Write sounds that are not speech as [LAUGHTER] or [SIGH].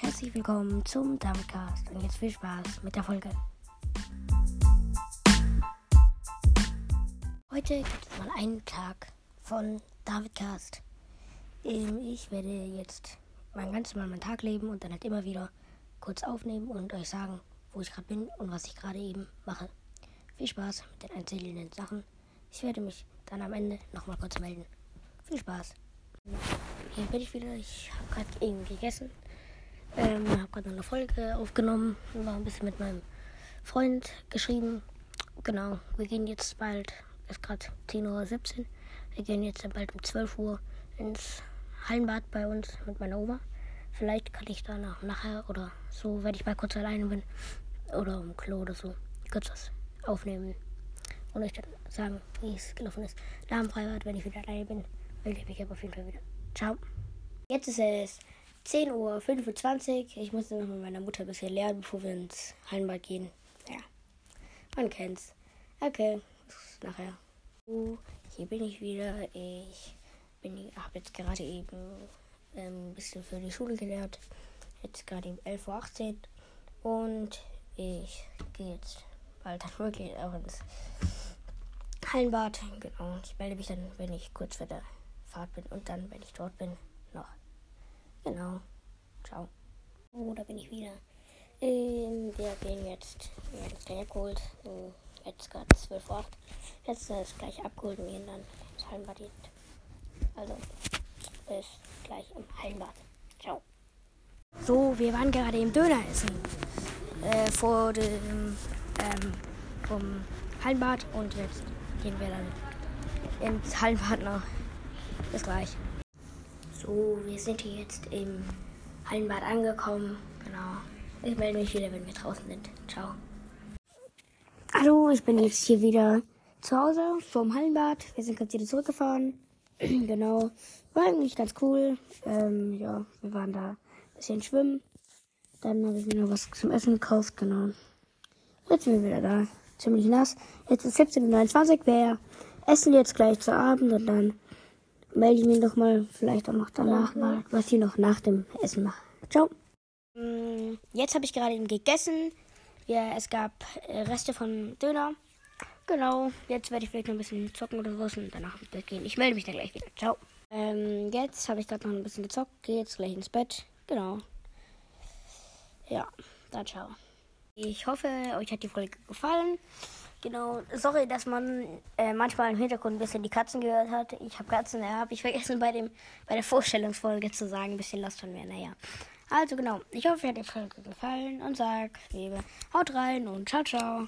herzlich willkommen zum Davidcast und jetzt viel Spaß mit der Folge. Heute gibt es mal einen Tag von Davidcast. Ähm, ich werde jetzt mein ganz normal meinen Tag leben und dann halt immer wieder kurz aufnehmen und euch sagen, wo ich gerade bin und was ich gerade eben mache. Viel Spaß mit den einzelnen Sachen. Ich werde mich dann am Ende nochmal kurz melden. Viel Spaß. Hier bin ich wieder. Ich habe gerade eben gegessen. Ähm, habe gerade eine Folge aufgenommen. War ein bisschen mit meinem Freund geschrieben. Genau, wir gehen jetzt bald, es ist gerade 10.17 Uhr. Wir gehen jetzt bald um 12 Uhr ins Hallenbad bei uns mit meiner Oma. Vielleicht kann ich da noch nachher oder so, wenn ich mal kurz alleine bin oder im Klo oder so, kurz was aufnehmen und euch dann sagen, wie es gelaufen ist. Freibad, wenn ich wieder alleine bin, melde ich mich aber auf jeden Fall wieder. Ciao. Jetzt ist es 10.25 Uhr. Ich muss noch mit meiner Mutter ein bisschen lernen, bevor wir ins Hallenbad gehen. Ja, man kennt's. Okay, bis nachher. So, hier bin ich wieder. Ich habe jetzt gerade eben ähm, ein bisschen für die Schule gelernt. Jetzt gerade um 11.18 Uhr. Und ich gehe jetzt bald wirklich auch ins Hallenbad. Genau. Ich melde mich dann, wenn ich kurz vor der Fahrt bin und dann, wenn ich dort bin, noch. Genau. Ciao. Oh, da bin ich wieder. Ähm, wir gehen jetzt, wir werden jetzt gleich abgeholt. Hm, Jetzt gerade 12 Uhr. Jetzt ist gleich abgeholt und gehen dann ins Hallenbad. Jetzt. Also, bis gleich im Hallenbad. Ciao. So, wir waren gerade im Döner essen. Äh, vor dem, ähm, vom Hallenbad und jetzt gehen wir dann ins Hallenbad noch. Bis gleich. So, wir sind hier jetzt im Hallenbad angekommen. Genau. Ich melde mich wieder, wenn wir draußen sind. Ciao. Hallo, ich bin jetzt hier wieder zu Hause vom Hallenbad. Wir sind gerade wieder zurückgefahren. [CLEARS THROAT] genau. War eigentlich ganz cool. Ähm, ja, wir waren da ein bisschen schwimmen. Dann habe ich mir noch was zum Essen gekauft. Genau. Jetzt sind wir wieder da. Ziemlich nass. Jetzt ist 17.29 Uhr. Wir essen jetzt gleich zu Abend und dann melde ich mich doch mal, vielleicht auch noch danach mal, was ich noch nach dem Essen mache. Ciao. Mm, Jetzt habe ich gerade eben gegessen. Ja, es gab äh, Reste von Döner. Genau, jetzt werde ich vielleicht noch ein bisschen zocken oder was und danach ins Bett gehen. Ich melde mich dann gleich wieder. Ciao. Ähm, jetzt habe ich gerade noch ein bisschen gezockt, gehe jetzt gleich ins Bett. Genau. Ja, dann ciao. Ich hoffe, euch hat die Folge gefallen. Genau, sorry, dass man äh, manchmal im Hintergrund ein bisschen die Katzen gehört hat. Ich habe Katzen, ja, habe ich vergessen bei, dem, bei der Vorstellungsfolge zu sagen, ein bisschen lost von mir. Naja. Also genau, ich hoffe, euch hat die Folge gefallen und sag, Liebe, haut rein und ciao, ciao.